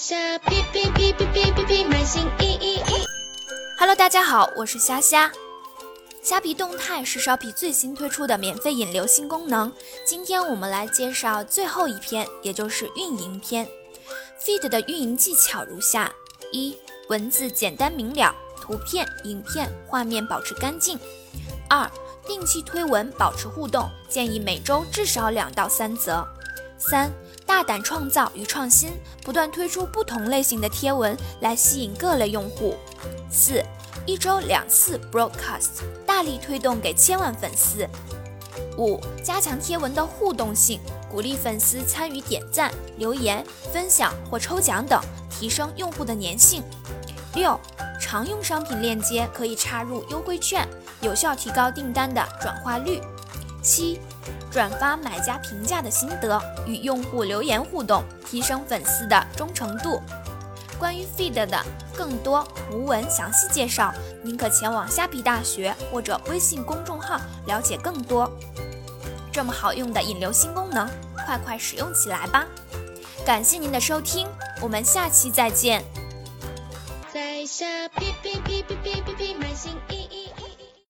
虾哔哔哔哔哔哔哔，满心意意意。Hello，大家好，我是虾虾。虾皮动态是烧皮最新推出的免费引流新功能。今天我们来介绍最后一篇，也就是运营篇。Feed 的运营技巧如下：一、文字简单明了，图片、影片、画面保持干净；二、定期推文，保持互动，建议每周至少两到三则；三、大胆创造与创新，不断推出不同类型的贴文来吸引各类用户；四、一周两次 broadcast，大力推动给千万粉丝。五、加强贴文的互动性，鼓励粉丝参与点赞、留言、分享或抽奖等，提升用户的粘性。六、常用商品链接可以插入优惠券，有效提高订单的转化率。七、转发买家评价的心得，与用户留言互动，提升粉丝的忠诚度。关于 Feed 的更多图文详细介绍，您可前往虾皮大学或者微信公众号了解更多。这么好用的引流新功能，快快使用起来吧！感谢您的收听，我们下期再见。在下哔哔哔哔哔